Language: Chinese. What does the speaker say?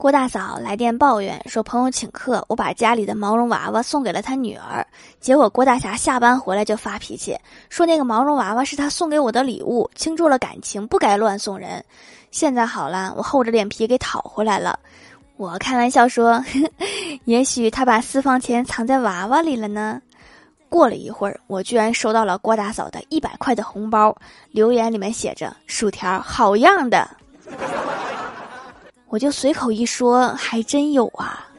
郭大嫂来电抱怨说，朋友请客，我把家里的毛绒娃娃送给了他女儿，结果郭大侠下班回来就发脾气，说那个毛绒娃娃是他送给我的礼物，倾注了感情，不该乱送人。现在好了，我厚着脸皮给讨回来了。我开玩笑说，也许他把私房钱藏在娃娃里了呢。过了一会儿，我居然收到了郭大嫂的一百块的红包，留言里面写着“薯条好样的”。我就随口一说，还真有啊！